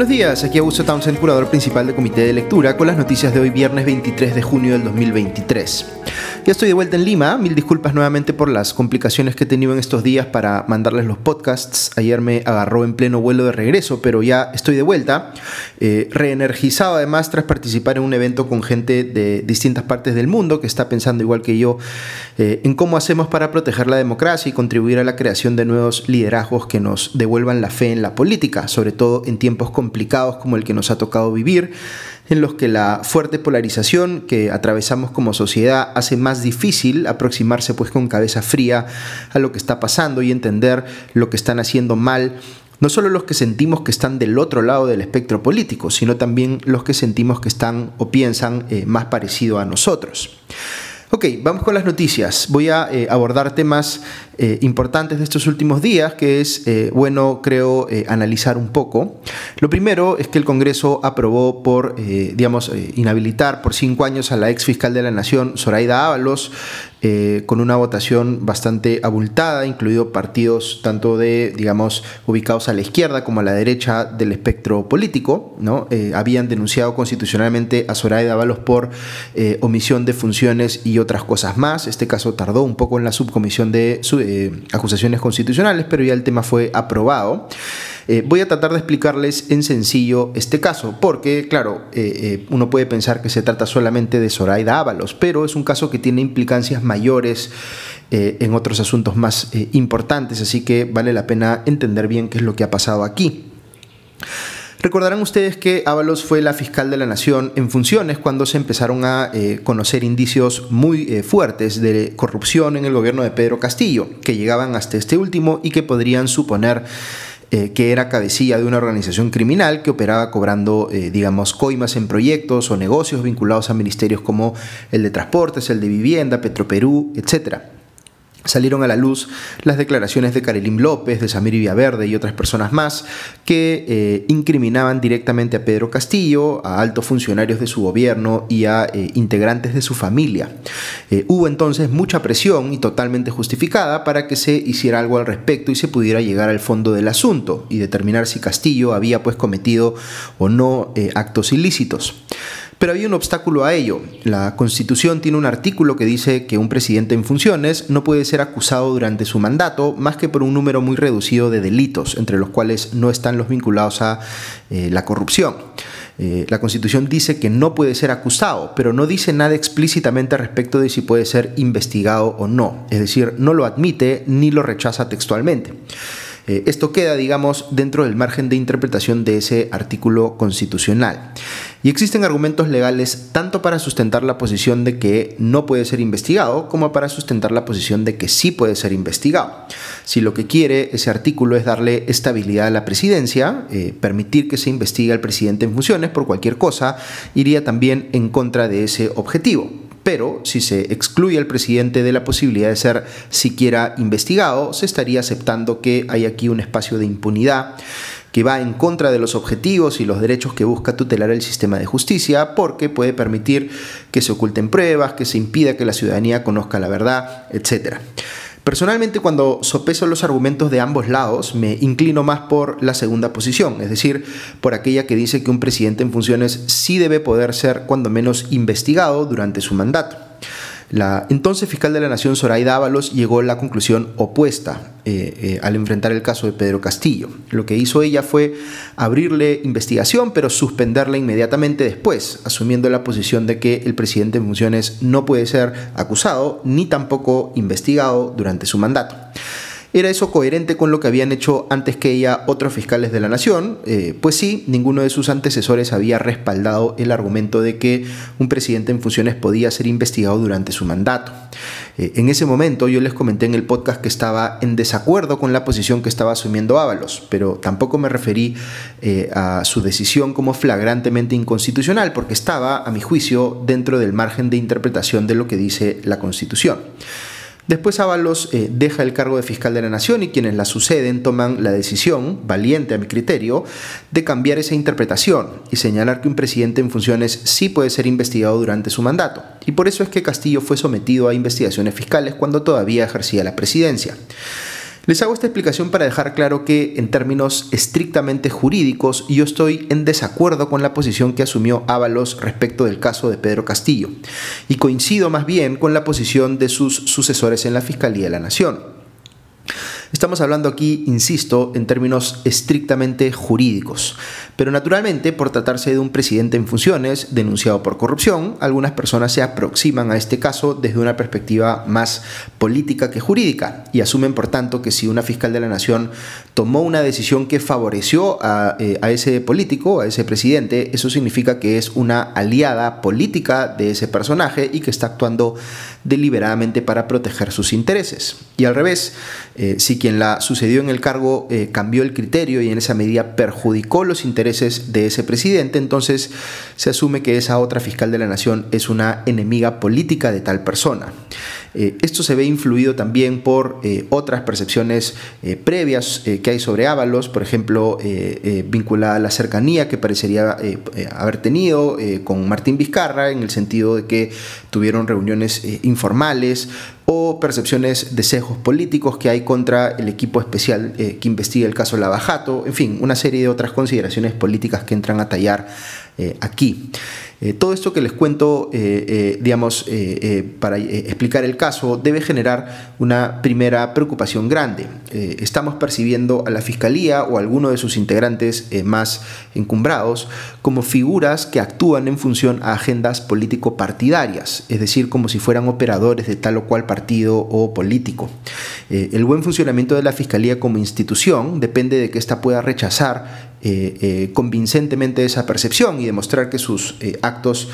Buenos días, aquí Augusto Townsend, curador principal del Comité de Lectura, con las noticias de hoy viernes 23 de junio del 2023. Ya estoy de vuelta en Lima, mil disculpas nuevamente por las complicaciones que he tenido en estos días para mandarles los podcasts. Ayer me agarró en pleno vuelo de regreso, pero ya estoy de vuelta, eh, reenergizado además tras participar en un evento con gente de distintas partes del mundo que está pensando igual que yo eh, en cómo hacemos para proteger la democracia y contribuir a la creación de nuevos liderazgos que nos devuelvan la fe en la política, sobre todo en tiempos complicados como el que nos ha tocado vivir en los que la fuerte polarización que atravesamos como sociedad hace más difícil aproximarse pues con cabeza fría a lo que está pasando y entender lo que están haciendo mal no solo los que sentimos que están del otro lado del espectro político, sino también los que sentimos que están o piensan eh, más parecido a nosotros. Ok, vamos con las noticias. Voy a eh, abordar temas eh, importantes de estos últimos días que es eh, bueno, creo, analizar un poco. Lo primero es que el Congreso aprobó por, digamos, inhabilitar por cinco años a la ex fiscal de la Nación, Zoraida Ábalos, eh, con una votación bastante abultada, incluido partidos tanto de, digamos, ubicados a la izquierda como a la derecha del espectro político, ¿no? Eh, habían denunciado constitucionalmente a Zoraida Ábalos por eh, omisión de funciones y otras cosas más. Este caso tardó un poco en la subcomisión de acusaciones constitucionales, pero ya el tema fue aprobado. Eh, voy a tratar de explicarles en sencillo este caso, porque, claro, eh, eh, uno puede pensar que se trata solamente de Zoraida Ábalos, pero es un caso que tiene implicancias mayores en otros asuntos más importantes, así que vale la pena entender bien qué es lo que ha pasado aquí. Recordarán ustedes que Ábalos fue la fiscal de la nación en funciones cuando se empezaron a conocer indicios muy fuertes de corrupción en el gobierno de Pedro Castillo, que llegaban hasta este último y que podrían suponer eh, que era cabecilla de una organización criminal que operaba cobrando, eh, digamos, coimas en proyectos o negocios vinculados a ministerios como el de Transportes, el de Vivienda, Petroperú, etcétera salieron a la luz las declaraciones de Karelim López, de Samir Villaverde y otras personas más que eh, incriminaban directamente a Pedro Castillo, a altos funcionarios de su gobierno y a eh, integrantes de su familia. Eh, hubo entonces mucha presión y totalmente justificada para que se hiciera algo al respecto y se pudiera llegar al fondo del asunto y determinar si Castillo había pues cometido o no actos ilícitos. Pero había un obstáculo a ello. La Constitución tiene un artículo que dice que un presidente en funciones no puede ser acusado durante su mandato más que por un número muy reducido de delitos, entre los cuales no están los vinculados a eh, la corrupción. Eh, la Constitución dice que no puede ser acusado, pero no dice nada explícitamente respecto de si puede ser investigado o no. Es decir, no lo admite ni lo rechaza textualmente. Eh, esto queda, digamos, dentro del margen de interpretación de ese artículo constitucional. Y existen argumentos legales tanto para sustentar la posición de que no puede ser investigado como para sustentar la posición de que sí puede ser investigado. Si lo que quiere ese artículo es darle estabilidad a la presidencia, eh, permitir que se investigue al presidente en funciones por cualquier cosa, iría también en contra de ese objetivo pero si se excluye al presidente de la posibilidad de ser siquiera investigado, se estaría aceptando que hay aquí un espacio de impunidad que va en contra de los objetivos y los derechos que busca tutelar el sistema de justicia, porque puede permitir que se oculten pruebas, que se impida que la ciudadanía conozca la verdad, etc. Personalmente, cuando sopeso los argumentos de ambos lados, me inclino más por la segunda posición, es decir, por aquella que dice que un presidente en funciones sí debe poder ser cuando menos investigado durante su mandato. La entonces fiscal de la Nación, Zoraida Ábalos, llegó a la conclusión opuesta eh, eh, al enfrentar el caso de Pedro Castillo. Lo que hizo ella fue abrirle investigación, pero suspenderla inmediatamente después, asumiendo la posición de que el presidente en funciones no puede ser acusado ni tampoco investigado durante su mandato. ¿Era eso coherente con lo que habían hecho antes que ella otros fiscales de la nación? Eh, pues sí, ninguno de sus antecesores había respaldado el argumento de que un presidente en funciones podía ser investigado durante su mandato. Eh, en ese momento yo les comenté en el podcast que estaba en desacuerdo con la posición que estaba asumiendo Ábalos, pero tampoco me referí eh, a su decisión como flagrantemente inconstitucional, porque estaba, a mi juicio, dentro del margen de interpretación de lo que dice la Constitución. Después Ábalos eh, deja el cargo de fiscal de la nación y quienes la suceden toman la decisión, valiente a mi criterio, de cambiar esa interpretación y señalar que un presidente en funciones sí puede ser investigado durante su mandato. Y por eso es que Castillo fue sometido a investigaciones fiscales cuando todavía ejercía la presidencia. Les hago esta explicación para dejar claro que en términos estrictamente jurídicos yo estoy en desacuerdo con la posición que asumió Ábalos respecto del caso de Pedro Castillo y coincido más bien con la posición de sus sucesores en la Fiscalía de la Nación. Estamos hablando aquí, insisto, en términos estrictamente jurídicos. Pero naturalmente, por tratarse de un presidente en funciones denunciado por corrupción, algunas personas se aproximan a este caso desde una perspectiva más política que jurídica y asumen, por tanto, que si una fiscal de la nación tomó una decisión que favoreció a, eh, ese político, a ese presidente, eso significa que es una aliada política de ese personaje y que está actuando deliberadamente para proteger sus intereses. Y al revés, eh, si quien la sucedió en el cargo eh, cambió el criterio y en esa medida perjudicó los intereses de ese presidente, entonces se asume que esa otra fiscal de la nación es una enemiga política de tal persona. Eh, esto se ve influido también por otras percepciones previas que hay sobre Ábalos, por ejemplo, vinculada a la cercanía que parecería haber tenido con Martín Vizcarra, en el sentido de que tuvieron reuniones informales o percepciones de sesgos políticos que hay contra el equipo especial eh, que investiga el caso Lavajato, en fin, una serie de otras consideraciones políticas que entran a tallar eh, aquí. Eh, todo esto que les cuento, eh, digamos, para explicar el caso, debe generar una primera preocupación grande. estamos percibiendo a la Fiscalía o a alguno de sus integrantes más encumbrados como figuras que actúan en función a agendas político-partidarias, es decir, como si fueran operadores de tal o cual partido o político. el buen funcionamiento de la Fiscalía como institución depende de que ésta pueda rechazar eh, eh, convincentemente esa percepción y demostrar que sus eh, actos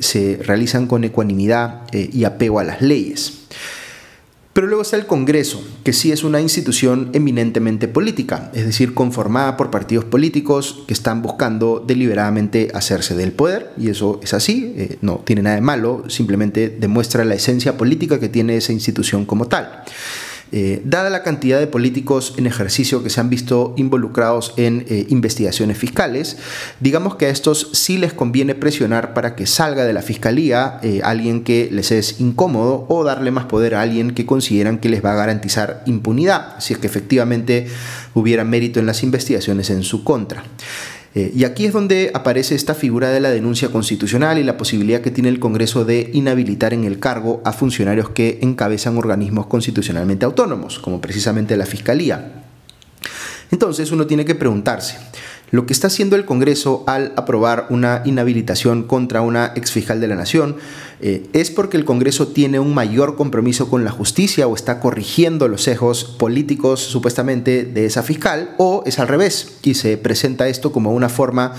se realizan con ecuanimidad y apego a las leyes. Pero luego está el Congreso, que sí es una institución eminentemente política, es decir, conformada por partidos políticos que están buscando deliberadamente hacerse del poder, y eso es así, no tiene nada de malo, simplemente demuestra la esencia política que tiene esa institución como tal. Eh, dada la cantidad de políticos en ejercicio que se han visto involucrados en eh, investigaciones fiscales, digamos que a estos sí les conviene presionar para que salga de la fiscalía eh, alguien que les es incómodo o darle más poder a alguien que consideran que les va a garantizar impunidad, si es que efectivamente hubiera mérito en las investigaciones en su contra. Eh, y aquí es donde aparece esta figura de la denuncia constitucional y la posibilidad que tiene el Congreso de inhabilitar en el cargo a funcionarios que encabezan organismos constitucionalmente autónomos, como precisamente la Fiscalía. Entonces uno tiene que preguntarse, lo que está haciendo el Congreso al aprobar una inhabilitación contra una exfijal de la Nación eh, es porque el Congreso tiene un mayor compromiso con la justicia o está corrigiendo los sesgos políticos supuestamente de esa fiscal o es al revés y se presenta esto como una forma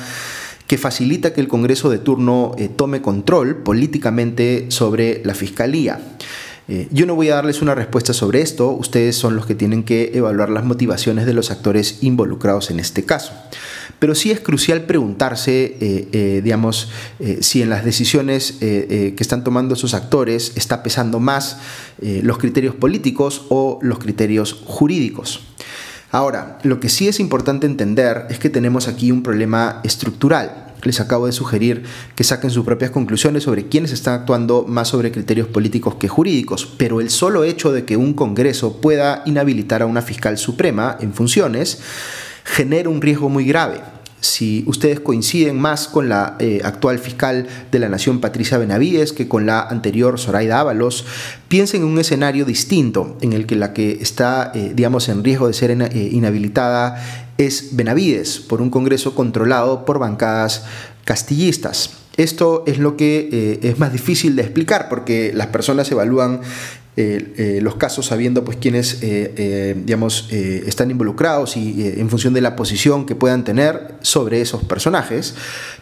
que facilita que el Congreso de turno eh, tome control políticamente sobre la Fiscalía. Eh, yo no voy a darles una respuesta sobre esto, ustedes son los que tienen que evaluar las motivaciones de los actores involucrados en este caso. Pero sí es crucial preguntarse, eh, eh, digamos, si en las decisiones que están tomando esos actores está pesando más los criterios políticos o los criterios jurídicos. Ahora, lo que sí es importante entender es que tenemos aquí un problema estructural les acabo de sugerir que saquen sus propias conclusiones sobre quiénes están actuando más sobre criterios políticos que jurídicos, pero el solo hecho de que un Congreso pueda inhabilitar a una fiscal suprema en funciones genera un riesgo muy grave. Si ustedes coinciden más con la eh, actual fiscal de la Nación, Patricia Benavides, que con la anterior, Zoraida Ábalos, piensen en un escenario distinto en el que la que está, eh, digamos, en riesgo de ser eh, inhabilitada es Benavides, por un Congreso controlado por bancadas castillistas. Esto es lo que eh, es más difícil de explicar porque las personas evalúan eh, eh, los casos sabiendo pues quiénes digamos están involucrados y en función de la posición que puedan tener sobre esos personajes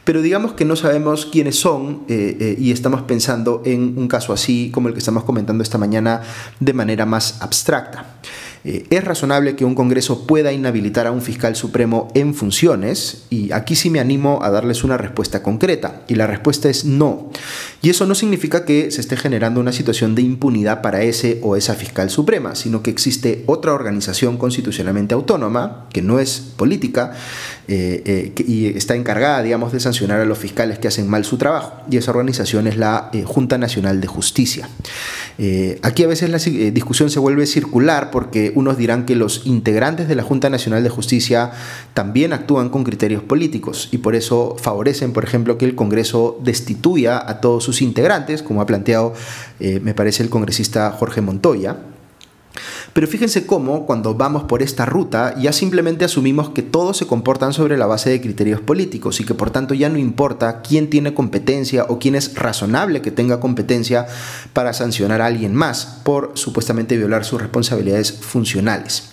pero digamos que no sabemos quiénes son y estamos pensando en un caso así como el que estamos comentando esta mañana de manera más abstracta eh, ¿Es razonable que un Congreso pueda inhabilitar a un fiscal supremo en funciones? Y aquí sí me animo a darles una respuesta concreta. Y la respuesta es no. Y eso no significa que se esté generando una situación de impunidad para ese o esa fiscal suprema, sino que existe otra organización constitucionalmente autónoma, que no es política, eh, eh, y está encargada, digamos, de sancionar a los fiscales que hacen mal su trabajo. Y esa organización es la eh, Junta Nacional de Justicia. aquí a veces la discusión se vuelve circular porque unos dirán que los integrantes de la Junta Nacional de Justicia también actúan con criterios políticos y por eso favorecen, por ejemplo, que el Congreso destituya a todos sus integrantes, como ha planteado, me parece, el congresista Jorge Montoya. Pero fíjense cómo cuando vamos por esta ruta ya simplemente asumimos que todos se comportan sobre la base de criterios políticos y que por tanto ya no importa quién tiene competencia o quién es razonable que tenga competencia para sancionar a alguien más por supuestamente violar sus responsabilidades funcionales.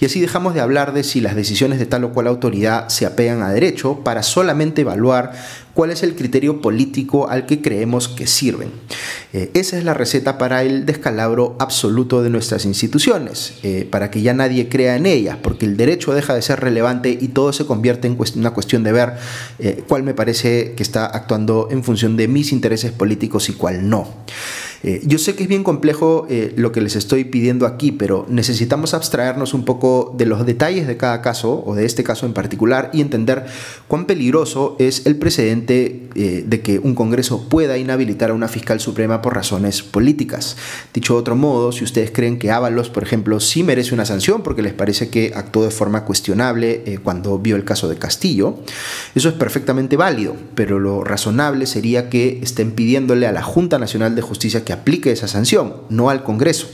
Y así dejamos de hablar de si las decisiones de tal o cual autoridad se apegan a derecho para solamente evaluar cuál es el criterio político al que creemos que sirven. Eh, esa es la receta para el descalabro absoluto de nuestras instituciones, eh, para que ya nadie crea en ellas, porque el derecho deja de ser relevante y todo se convierte en una cuestión de ver eh, cuál me parece que está actuando en función de mis intereses políticos y cuál no. Eh, yo sé que es bien complejo eh, lo que les estoy pidiendo aquí, pero necesitamos abstraernos un poco de los detalles de cada caso, o de este caso en particular, y entender cuán peligroso es el precedente eh, de que un Congreso pueda inhabilitar a una fiscal suprema por razones políticas. Dicho de otro modo, si ustedes creen que Ábalos, por ejemplo, sí merece una sanción porque les parece que actuó de forma cuestionable cuando vio el caso de Castillo, eso es perfectamente válido, pero lo razonable sería que estén pidiéndole a la Junta Nacional de Justicia que aplique esa sanción, no al Congreso.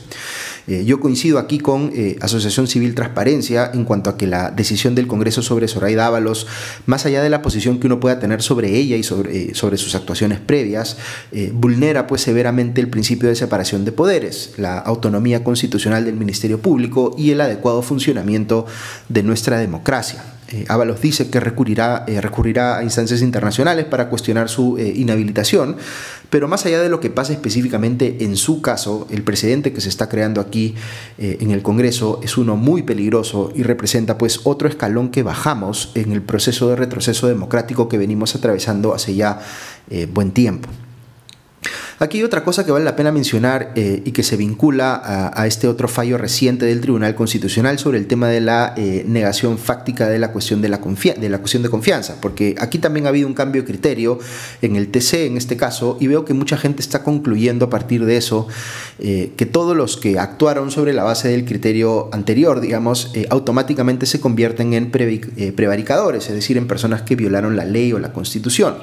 Eh, yo coincido aquí con eh, Asociación Civil Transparencia en cuanto a que la decisión del Congreso sobre Zoraida Ábalos, más allá de la posición que uno pueda tener sobre ella y sobre, eh, sobre sus actuaciones previas, vulnera pues severamente el principio de separación de poderes, la autonomía constitucional del Ministerio Público y el adecuado funcionamiento de nuestra democracia. Ábalos dice que recurrirá, recurrirá a instancias internacionales para cuestionar su inhabilitación, pero más allá de lo que pasa específicamente en su caso, el precedente que se está creando aquí eh, en el Congreso es uno muy peligroso y representa pues otro escalón que bajamos en el proceso de retroceso democrático que venimos atravesando hace ya eh, buen tiempo. Aquí hay otra cosa que vale la pena mencionar eh, y que se vincula a, este otro fallo reciente del Tribunal Constitucional sobre el tema de la eh, negación fáctica de la, cuestión de, la de la cuestión de confianza, porque aquí también ha habido un cambio de criterio en el TC en este caso y veo que mucha gente está concluyendo a partir de eso eh, que todos los que actuaron sobre la base del criterio anterior, digamos, automáticamente se convierten en prevaricadores, es decir, en personas que violaron la ley o la constitución.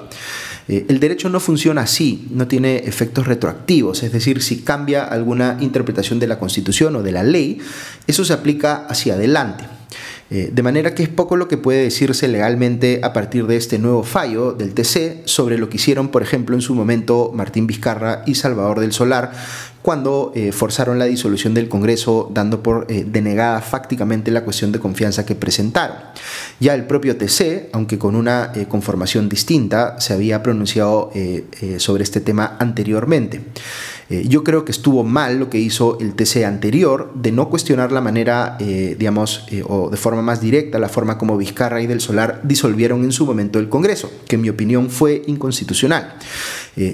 Eh, el derecho no funciona así, no tiene efectos retroactivos, es decir, si cambia alguna interpretación de la Constitución o de la ley, eso se aplica hacia adelante. Eh, de manera que es poco lo que puede decirse legalmente a partir de este nuevo fallo del TC sobre lo que hicieron, por ejemplo, en su momento Martín Vizcarra y Salvador del Solar cuando eh, forzaron la disolución del Congreso dando por eh, denegada fácticamente la cuestión de confianza que presentaron. Ya el propio TC, aunque con una eh, conformación distinta, se había pronunciado sobre este tema anteriormente. yo creo que estuvo mal lo que hizo el TC anterior de no cuestionar la manera, digamos, o de forma más directa, la forma como Vizcarra y del Solar disolvieron en su momento el Congreso, que en mi opinión fue inconstitucional.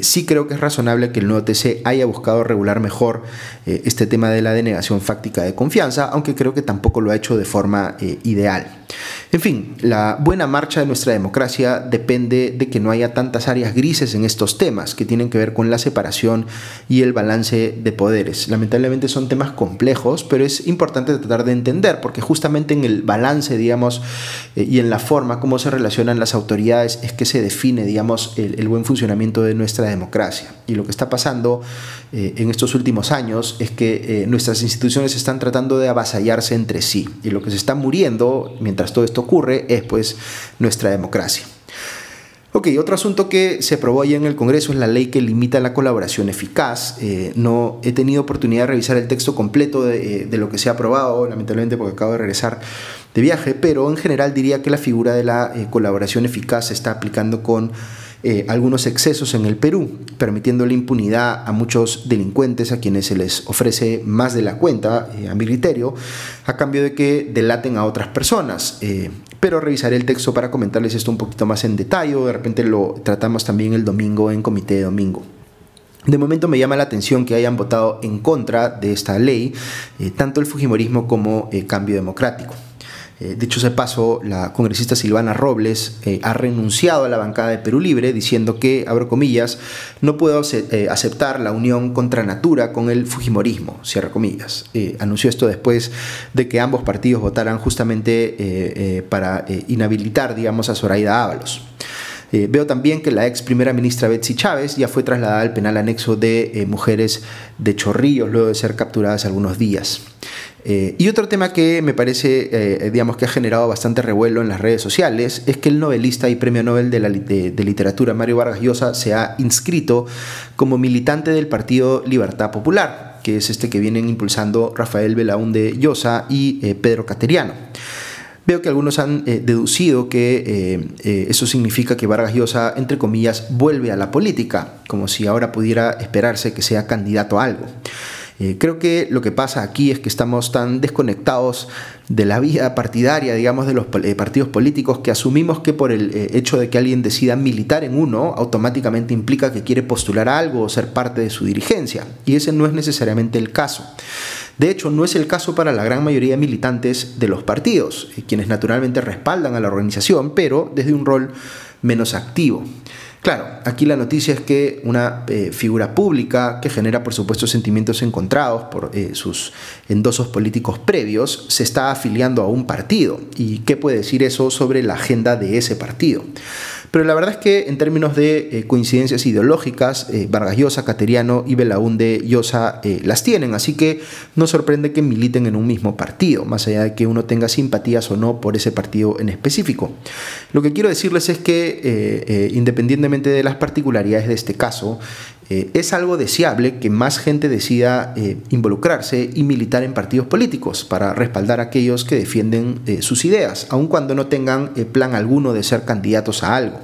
Sí creo que es razonable que el nuevo TC haya buscado regular mejor eh, este tema de la denegación fáctica de confianza, aunque creo que tampoco lo ha hecho de forma eh, ideal. En fin, la buena marcha de nuestra democracia depende de que no haya tantas áreas grises en estos temas que tienen que ver con la separación y el balance de poderes. Lamentablemente son temas complejos, pero es importante tratar de entender porque justamente en el balance, digamos, eh, y en la forma como se relacionan las autoridades es que se define, digamos, el, buen funcionamiento de nuestra democracia. Y lo que está pasando en estos últimos años es que eh, nuestras instituciones están tratando de avasallarse entre sí y lo que se está muriendo mientras todo esto ocurre es pues nuestra democracia. Ok, otro asunto que se aprobó ahí en el Congreso es la ley que limita la colaboración eficaz. Eh, no he tenido oportunidad de revisar el texto completo eh, de, lo que se ha aprobado, lamentablemente porque acabo de regresar de viaje, pero en general diría que la figura de la colaboración eficaz se está aplicando con eh, algunos excesos en el Perú, permitiendo la impunidad a muchos delincuentes a quienes se les ofrece más de la cuenta, eh, a mi criterio, a cambio de que delaten a otras personas. Eh, pero revisaré el texto para comentarles esto un poquito más en detalle, de repente lo tratamos también el domingo en comité de domingo. De momento me llama la atención que hayan votado en contra de esta ley tanto el Fujimorismo como el Cambio Democrático. Eh, dicho ese paso, la congresista Silvana Robles eh, ha renunciado a la bancada de Perú Libre diciendo que, abro comillas, no puedo aceptar la unión contra natura con el Fujimorismo, cierra comillas. anunció esto después de que ambos partidos votaran justamente para inhabilitar, digamos, a Zoraida Ábalos. Eh, veo también que la ex primera ministra Betsy Chávez ya fue trasladada al penal anexo de eh, mujeres de Chorrillos luego de ser capturadas algunos días. Eh, y otro tema que me parece, digamos, que ha generado bastante revuelo en las redes sociales es que el novelista y premio Nobel de, Literatura Mario Vargas Llosa se ha inscrito como militante del Partido Libertad Popular, que es este que vienen impulsando Rafael Belaúnde Llosa y Pedro Cateriano. Veo que algunos han eh, deducido que eh, eh, eso significa que Vargas Llosa, entre comillas, vuelve a la política, como si ahora pudiera esperarse que sea candidato a algo. Creo que lo que pasa aquí es que estamos tan desconectados de la vida partidaria, digamos, de los partidos políticos, que asumimos que por el hecho de que alguien decida militar en uno, automáticamente implica que quiere postular algo o ser parte de su dirigencia. Y ese no es necesariamente el caso. De hecho, no es el caso para la gran mayoría de militantes de los partidos, eh, quienes naturalmente respaldan a la organización, pero desde un rol menos activo. Claro, aquí la noticia es que una eh, figura pública que genera por supuesto sentimientos encontrados por eh, sus endosos políticos previos se está afiliando a un partido. ¿Y qué puede decir eso sobre la agenda de ese partido? Pero la verdad es que en términos de eh, coincidencias ideológicas, Vargas Llosa, Cateriano y Belaunde Llosa las tienen, así que no sorprende que militen en un mismo partido, más allá de que uno tenga simpatías o no por ese partido en específico. Lo que quiero decirles es que independientemente de las particularidades de este caso, eh, es algo deseable que más gente decida eh, involucrarse y militar en partidos políticos para respaldar a aquellos que defienden eh, sus ideas, aun cuando no tengan plan alguno de ser candidatos a algo.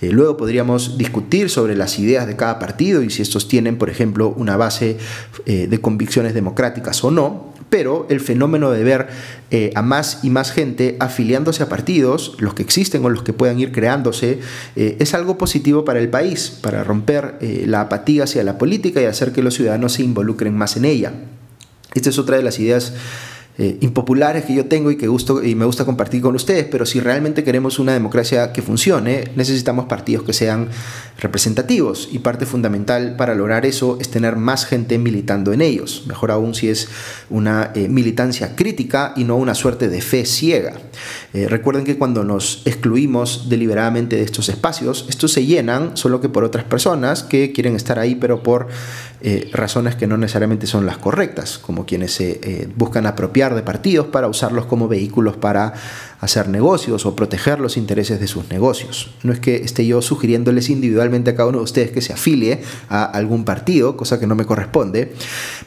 luego podríamos discutir sobre las ideas de cada partido y si estos tienen, por ejemplo, una base de convicciones democráticas o no, pero el fenómeno de ver eh, a más y más gente afiliándose a partidos, los que existen o los que puedan ir creándose, eh, es algo positivo para el país, para romper eh, la apatía hacia la política y hacer que los ciudadanos se involucren más en ella. Esta es otra de las ideas eh, impopulares que yo tengo y que gusto, y me gusta compartir con ustedes, pero si realmente queremos una democracia que funcione, necesitamos partidos que sean representativos y parte fundamental para lograr eso es tener más gente militando en ellos, mejor aún si es una eh, militancia crítica y no una suerte de fe ciega. Eh, recuerden que cuando nos excluimos deliberadamente de estos espacios, estos se llenan solo que por otras personas que quieren estar ahí pero por razones que no necesariamente son las correctas, como quienes se buscan apropiar de partidos para usarlos como vehículos para hacer negocios o proteger los intereses de sus negocios. No es que esté yo sugiriéndoles individualmente a cada uno de ustedes que se afilie a algún partido, cosa que no me corresponde,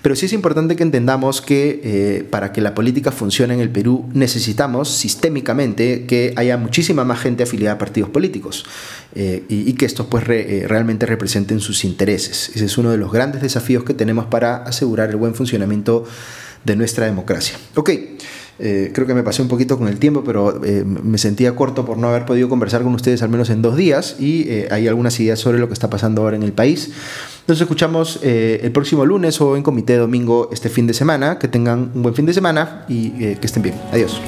pero sí es importante que entendamos que eh, para que la política funcione en el Perú necesitamos sistémicamente que haya muchísima más gente afiliada a partidos políticos eh, y, que estos pues eh, realmente representen sus intereses. Ese es uno de los grandes desafíos que tenemos para asegurar el buen funcionamiento de nuestra democracia. Ok, eh, creo que me pasé un poquito con el tiempo, pero eh, me sentía corto por no haber podido conversar con ustedes al menos en dos días y eh, hay algunas ideas sobre lo que está pasando ahora en el país. Nos escuchamos el próximo lunes o en comité domingo este fin de semana. Que tengan un buen fin de semana y que estén bien. Adiós.